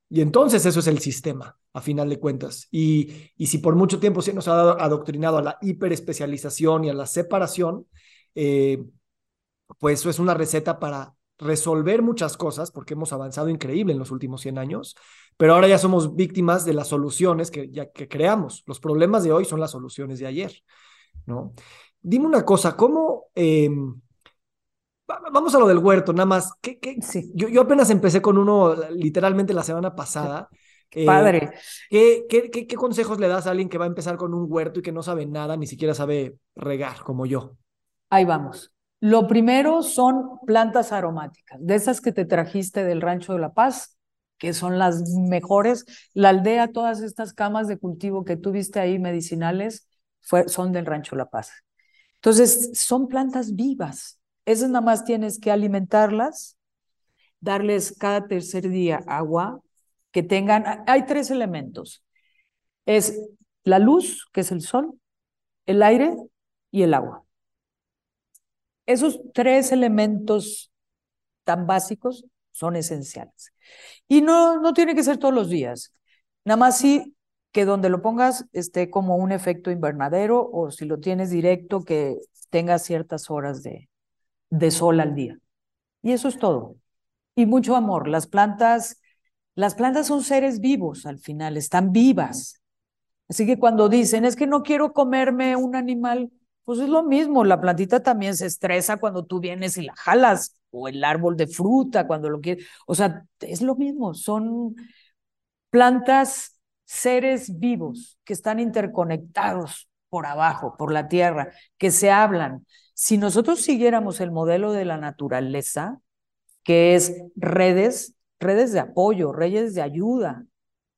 Y entonces eso es el sistema, a final de cuentas. Y, y si por mucho tiempo se nos ha adoctrinado a la hiperespecialización y a la separación, eh, pues eso es una receta para resolver muchas cosas, porque hemos avanzado increíble en los últimos 100 años, pero ahora ya somos víctimas de las soluciones que, ya, que creamos. Los problemas de hoy son las soluciones de ayer. ¿no? Dime una cosa, ¿cómo... Eh, vamos a lo del huerto, nada más. ¿Qué, qué? Sí. Yo, yo, apenas empecé con uno literalmente la semana pasada. Qué eh, padre. ¿qué, qué, qué, qué consejos le das a alguien que va a empezar con un huerto y que no sabe nada, ni siquiera sabe regar como yo? Ahí vamos. Lo primero son plantas aromáticas, de esas que te trajiste del Rancho de la Paz, que son las mejores. La aldea, todas estas camas de cultivo que tú viste ahí medicinales, fue, son del Rancho La Paz. Entonces, son plantas vivas. Esas nada más tienes que alimentarlas, darles cada tercer día agua, que tengan, hay tres elementos. Es la luz, que es el sol, el aire y el agua. Esos tres elementos tan básicos son esenciales. Y no, no tiene que ser todos los días. Nada más sí que donde lo pongas esté como un efecto invernadero o si lo tienes directo que tenga ciertas horas de, de sol al día. Y eso es todo. Y mucho amor. Las plantas, las plantas son seres vivos al final, están vivas. Así que cuando dicen, es que no quiero comerme un animal, Pues es lo mismo, la plantita también se estresa cuando tú vienes y la jalas, o el árbol de fruta cuando lo quieres. O sea, es lo mismo, son plantas, seres vivos que están interconectados por abajo, por la tierra, que se hablan. Si nosotros siguiéramos el modelo de la naturaleza, que es redes, redes de apoyo, redes de ayuda,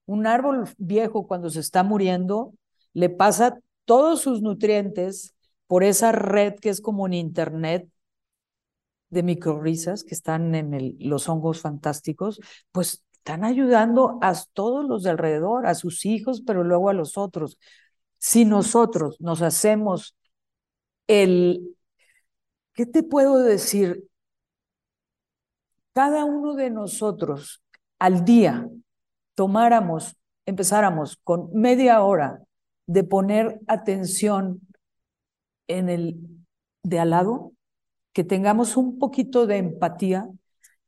un árbol viejo cuando se está muriendo le pasa todos sus nutrientes por esa red que es como un internet de microrisas que están en los hongos fantásticos, pues están ayudando a todos los de alrededor, a sus hijos, pero luego a los otros. Si nosotros nos hacemos el, ¿qué te puedo decir? Cada uno de nosotros al día tomáramos, empezáramos con media hora de poner atención en el de al lado, que tengamos un poquito de empatía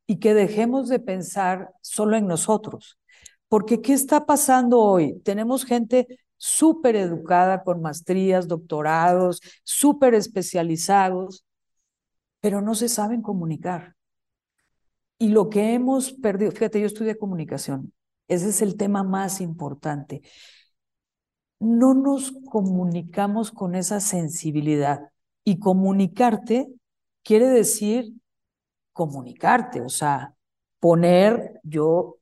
y que dejemos de pensar solo en nosotros. Porque ¿qué está pasando hoy? Tenemos gente súper educada con maestrías, doctorados, súper especializados, pero no se saben comunicar. Y lo que hemos perdido, fíjate, yo estudié comunicación, ese es el tema más importante no nos comunicamos con esa sensibilidad. Y comunicarte quiere decir comunicarte, o sea, poner, yo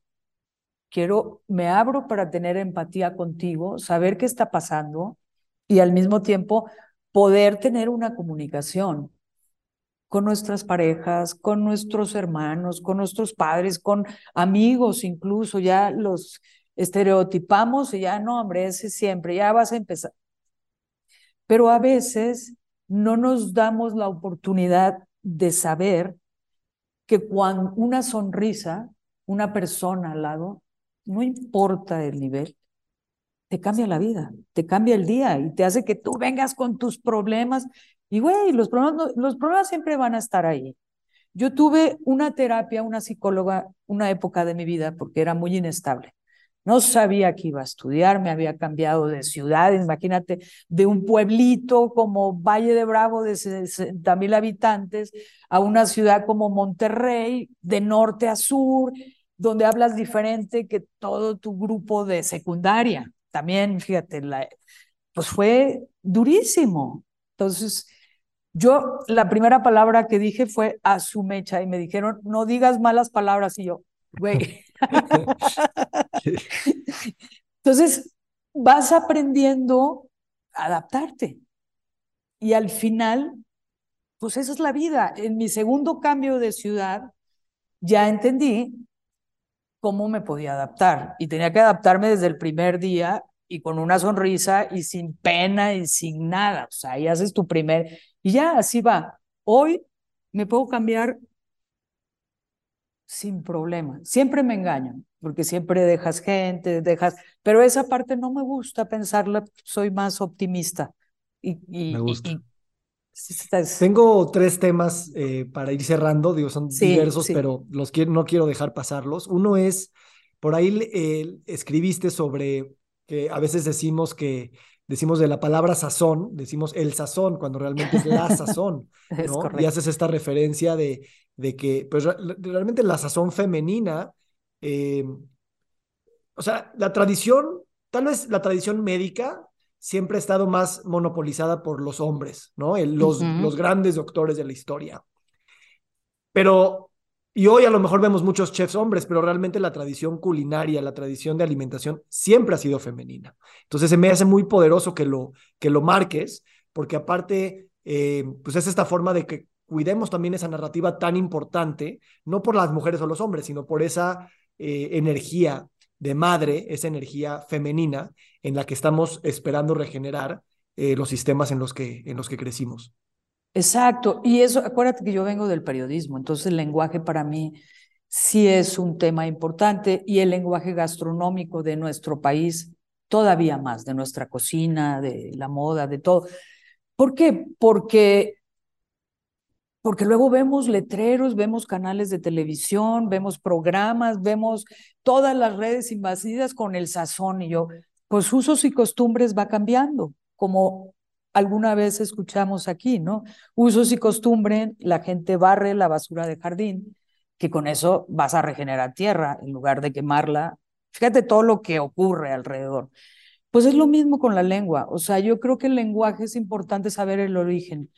quiero, me abro para tener empatía contigo, saber qué está pasando y al mismo tiempo poder tener una comunicación con nuestras parejas, con nuestros hermanos, con nuestros padres, con amigos incluso, ya los estereotipamos y ya no, hombre, ese siempre, ya vas a empezar. Pero a veces no nos damos la oportunidad de saber que cuando una sonrisa, una persona al lado, no importa el nivel, te cambia la vida, te cambia el día y te hace que tú vengas con tus problemas. Y güey, los problemas, los problemas siempre van a estar ahí. Yo tuve una terapia, una psicóloga, una época de mi vida porque era muy inestable. No sabía que iba a estudiar, me había cambiado de ciudad, imagínate, de un pueblito como Valle de Bravo de 60 mil habitantes a una ciudad como Monterrey, de norte a sur, donde hablas diferente que todo tu grupo de secundaria. También, fíjate, pues fue durísimo. Entonces, yo la primera palabra que dije fue a su mecha y me dijeron, no digas malas palabras y yo, güey. <laughs> Entonces, vas aprendiendo a adaptarte. Y al final, pues esa es la vida. En mi segundo cambio de ciudad, ya entendí cómo me podía adaptar. Y tenía que adaptarme desde el primer día y con una sonrisa y sin pena y sin nada. O sea, ahí haces tu primer... Y ya así va. Hoy me puedo cambiar sin problema. Siempre me engañan, porque siempre dejas gente, dejas, pero esa parte no me gusta pensarla, soy más optimista. Y, me gusta. Tengo tres temas eh, para ir cerrando, digo, son diversos, pero los quiero, no quiero dejar pasarlos. Uno es, por ahí eh, escribiste sobre que a veces decimos que decimos de la palabra sazón, decimos el sazón, cuando realmente es la sazón, <laughs> ¿no? y haces esta referencia de de que pues, realmente la sazón femenina, eh, o sea, la tradición, tal vez la tradición médica siempre ha estado más monopolizada por los hombres, ¿no? los, los grandes doctores de la historia. Pero, y hoy a lo mejor vemos muchos chefs hombres, pero realmente la tradición culinaria, la tradición de alimentación siempre ha sido femenina. Entonces se me hace muy poderoso que lo, que lo marques, porque aparte, eh, pues es esta forma de que cuidemos también esa narrativa tan importante, no por las mujeres o los hombres, sino por esa eh, energía de madre, esa energía femenina en la que estamos esperando regenerar eh, los sistemas en los, que, en los que crecimos. Exacto, y eso, acuérdate que yo vengo del periodismo, entonces el lenguaje para mí sí es un tema importante y el lenguaje gastronómico de nuestro país todavía más, de nuestra cocina, de la moda, de todo. ¿Por qué? Porque porque luego vemos letreros, vemos canales de televisión, vemos programas, vemos todas las redes invadidas con el sazón y yo, pues usos y costumbres va cambiando, como alguna vez escuchamos aquí, ¿no? Usos y costumbres, la gente barre la basura de jardín, que con eso vas a regenerar tierra en lugar de quemarla. Fíjate todo lo que ocurre alrededor. Pues es lo mismo con la lengua. O sea, yo creo que el lenguaje es importante saber el origen.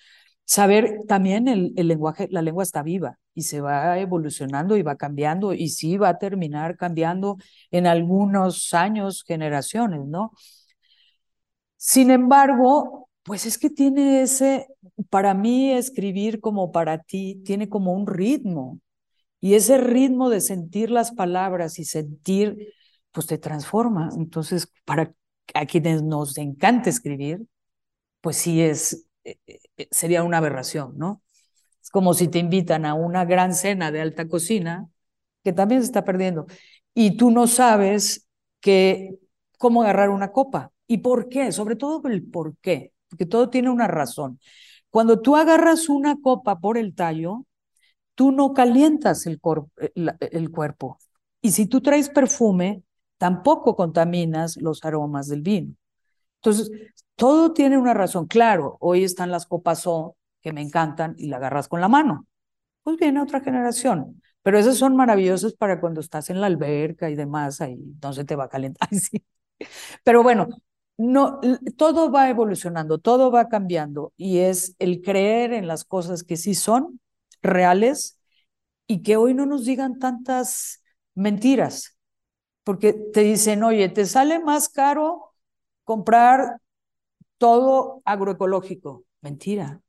Saber también el, el lenguaje, la lengua está viva y se va evolucionando y va cambiando y sí va a terminar cambiando en algunos años, generaciones, ¿no? Sin embargo, pues es que tiene ese, para mí escribir como para ti, tiene como un ritmo. Y ese ritmo de sentir las palabras y sentir, pues te transforma. Entonces, para a quienes nos encanta escribir, pues sí es, eh, eh, sería una aberración, ¿no? Es como si te invitan a una gran cena de alta cocina, que también se está perdiendo, y tú no sabes que, cómo agarrar una copa y por qué, sobre todo el por qué, porque todo tiene una razón. Cuando tú agarras una copa por el tallo, tú no calientas el, el cuerpo. Y si tú traes perfume, tampoco contaminas los aromas del vino. Entonces, todo tiene una razón. Claro, hoy están las copas O, que me encantan, y la agarras con la mano. Pues viene otra generación. Pero esas son maravillosas para cuando estás en la alberca y demás, ahí no se te va a calentar. <laughs> Pero bueno, no, todo va evolucionando, todo va cambiando y es el creer en las cosas que sí son reales y que hoy no nos digan tantas mentiras porque te dicen, oye, te sale más caro comprar todo agroecológico. Mentira.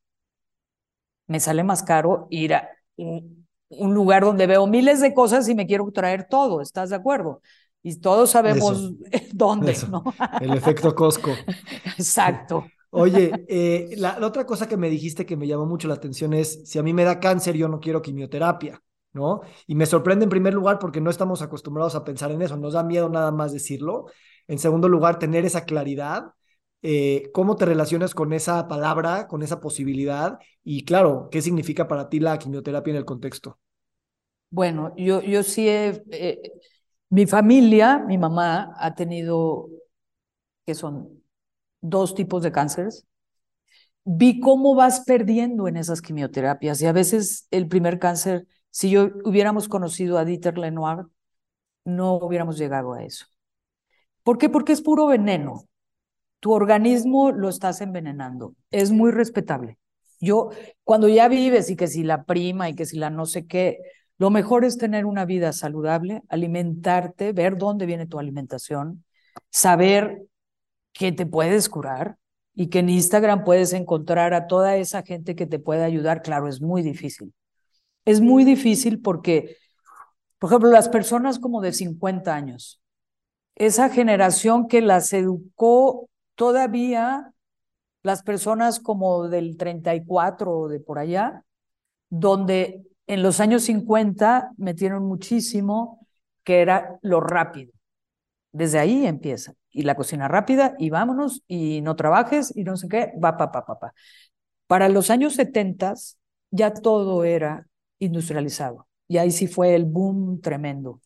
Me sale más caro ir a un, lugar donde veo miles de cosas y me quiero traer todo, ¿estás de acuerdo? Y todos sabemos <laughs> dónde, ¿no? El efecto Costco. <laughs> Exacto. Oye, eh, la, otra cosa que me dijiste que me llamó mucho la atención es, si a mí me da cáncer, yo no quiero quimioterapia. ¿no? Y me sorprende en primer lugar porque no estamos acostumbrados a pensar en eso, nos da miedo nada más decirlo. En segundo lugar, tener esa claridad, eh, cómo te relacionas con esa palabra, con esa posibilidad y claro, qué significa para ti la quimioterapia en el contexto. Bueno, yo, yo sí he, eh, mi familia, mi mamá ha tenido, que son dos tipos de cánceres, vi cómo vas perdiendo en esas quimioterapias y a veces el primer cáncer si yo hubiéramos conocido a Dieter Lenoir, no hubiéramos llegado a eso. ¿Por qué? Porque es puro veneno. Tu organismo lo estás envenenando. Es muy respetable. Yo, cuando ya vives y que si la prima y que si la no sé qué, lo mejor es tener una vida saludable, alimentarte, ver dónde viene tu alimentación, saber que te puedes curar y que en Instagram puedes encontrar a toda esa gente que te puede ayudar. Claro, es muy difícil es muy difícil porque, por ejemplo, las personas como de 50 años, esa generación que las educó todavía las personas como del 34 o de por allá, donde en los años 50 metieron muchísimo que era lo rápido. Desde ahí empieza. Y la cocina rápida, y vámonos, y no trabajes, y no sé qué, va, pa, pa, pa, pa. Para los años 70 ya todo era industrializado. Y ahí sí fue el boom tremendo.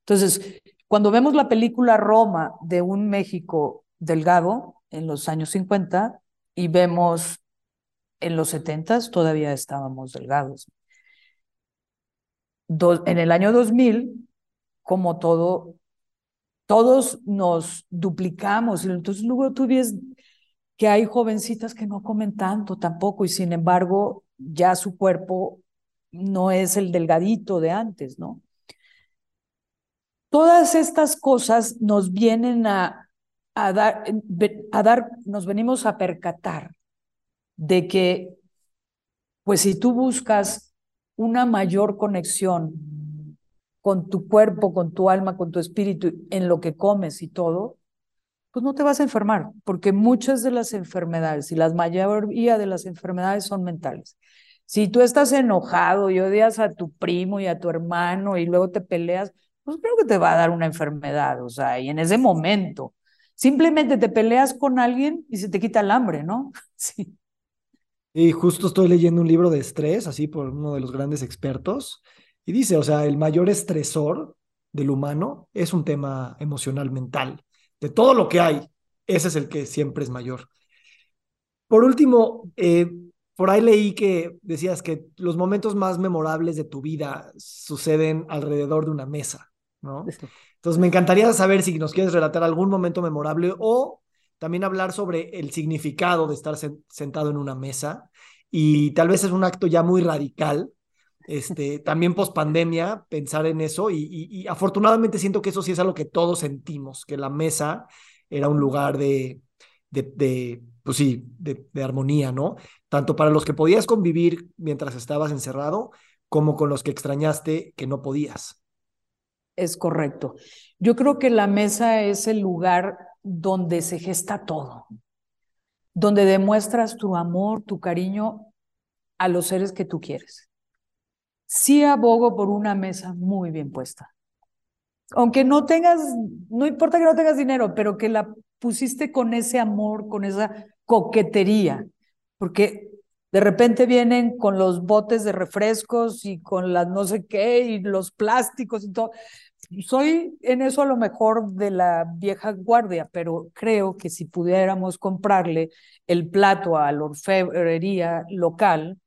Entonces, cuando vemos la película Roma de un México delgado en los años 50 y vemos en los 70 todavía estábamos delgados. En el año 2000, como todo, todos nos duplicamos. Entonces luego tú ves que hay jovencitas que no comen tanto tampoco y sin embargo ya su cuerpo no es el delgadito de antes, ¿no? Todas estas cosas nos vienen a, a, dar, a dar, nos venimos a percatar de que, pues si tú buscas una mayor conexión con tu cuerpo, con tu alma, con tu espíritu, en lo que comes y todo, pues no te vas a enfermar, porque muchas de las enfermedades y la mayoría de las enfermedades son mentales. Si tú estás enojado y odias a tu primo y a tu hermano y luego te peleas, pues creo que te va a dar una enfermedad, o sea, y en ese momento. Simplemente te peleas con alguien y se te quita el hambre, ¿no? <laughs> Sí. Y justo estoy leyendo un libro de estrés, así por uno de los grandes expertos, y dice, o sea, el mayor estresor del humano es un tema emocional mental. De todo lo que hay, ese es el que siempre es mayor. Por último, eh, por ahí leí que decías que los momentos más memorables de tu vida suceden alrededor de una mesa, ¿no? Entonces, me encantaría saber si nos quieres relatar algún momento memorable o también hablar sobre el significado de estar sentado en una mesa. Y tal vez es un acto ya muy radical, este, también post pandemia, pensar en eso. Y, afortunadamente siento que eso sí es algo que todos sentimos, que la mesa era un lugar de, de, pues sí, de, de armonía, ¿no? Tanto para los que podías convivir mientras estabas encerrado, como con los que extrañaste que no podías. Es correcto. Yo creo que la mesa es el lugar donde se gesta todo, donde demuestras tu amor, tu cariño a los seres que tú quieres. Sí abogo por una mesa muy bien puesta. Aunque no tengas, no importa que no tengas dinero, pero que la pusiste con ese amor, con esa coquetería, porque de repente vienen con los botes de refrescos y con las no sé qué y los plásticos y todo soy en eso a lo mejor de la vieja guardia, pero creo que si pudiéramos comprarle el plato a la orfebrería local,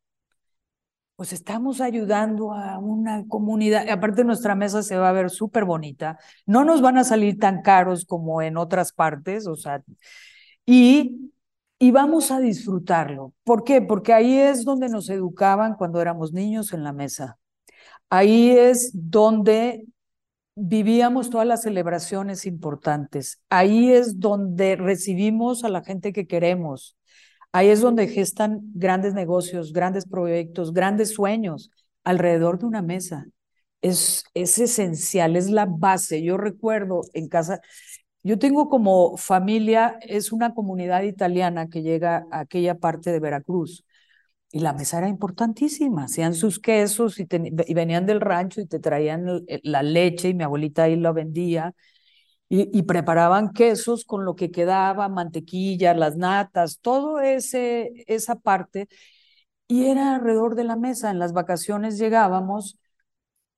pues estamos ayudando a una comunidad. Aparte, nuestra mesa se va a ver súper bonita. No nos van a salir tan caros como en otras partes, o sea, y, y vamos a disfrutarlo. ¿Por qué? Porque ahí es donde nos educaban cuando éramos niños en la mesa. Ahí es donde vivíamos todas las celebraciones importantes. Ahí es donde recibimos a la gente que queremos. Ahí es donde gestan grandes negocios, grandes proyectos, grandes sueños alrededor de una mesa. Es, es esencial, es la base. Yo recuerdo en casa, yo tengo como familia, es una comunidad italiana que llega a aquella parte de Veracruz. Y la mesa era importantísima, hacían sus quesos y, venían del rancho y te traían la leche y mi abuelita ahí la vendía y, preparaban quesos con lo que quedaba, mantequilla, las natas, todo ese esa parte y era alrededor de la mesa. En las vacaciones llegábamos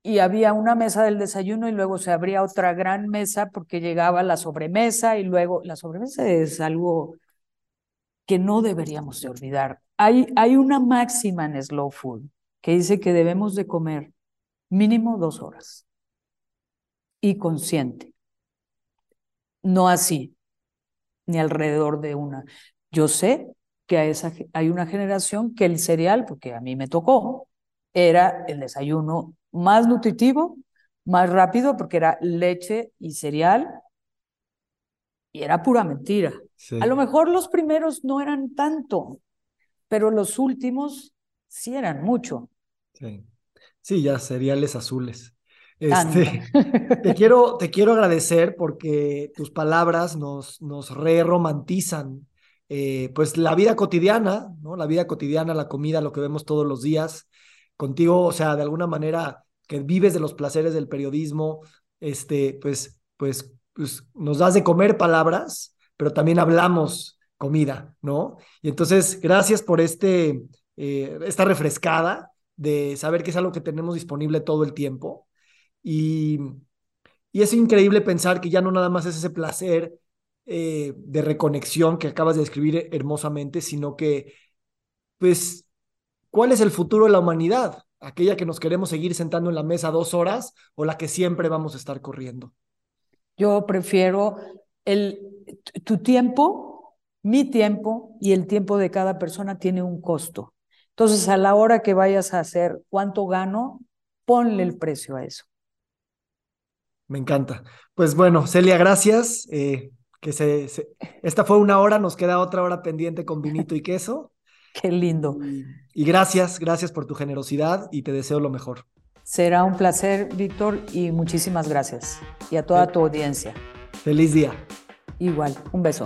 y había una mesa del desayuno y luego se abría otra gran mesa porque llegaba la sobremesa y luego la sobremesa es algo que no deberíamos de olvidar. Hay, hay una máxima en Slow Food que dice que debemos de comer mínimo dos horas y consciente. No así, ni alrededor de una. Yo sé que a esa, hay una generación que el cereal, porque a mí me tocó, era el desayuno más nutritivo, más rápido, porque era leche y cereal, y era pura mentira. A lo mejor los primeros no eran tanto, pero los últimos sí eran mucho. Sí, sí ya cereales azules. Este, <laughs> te, quiero, te quiero agradecer porque tus palabras nos, nos re-romantizan eh, pues la vida cotidiana, ¿no? La vida cotidiana, la comida, lo que vemos todos los días. Contigo, o sea, de alguna manera que vives de los placeres del periodismo, este, pues, pues, pues nos das de comer palabras pero también hablamos comida, ¿no? Y entonces, gracias por este, eh, esta refrescada de saber que es algo que tenemos disponible todo el tiempo. Y, y es increíble pensar que ya no nada más es ese placer eh, de reconexión que acabas de describir hermosamente, sino que, pues, ¿cuál es el futuro de la humanidad? ¿Aquella que nos queremos seguir sentando en la mesa dos horas o la que siempre vamos a estar corriendo? Yo prefiero el, tu tiempo, mi tiempo y el tiempo de cada persona tiene un costo. Entonces, a la hora que vayas a hacer cuánto gano, ponle el precio a eso. Me encanta. Pues bueno, Celia, gracias. Eh, que se, esta fue una hora, nos queda otra hora pendiente con vinito y queso. <laughs> Qué lindo. y gracias, gracias por tu generosidad y te deseo lo mejor. Será un placer, Víctor, y muchísimas gracias. Y a toda tu audiencia. Feliz día. Igual, un beso.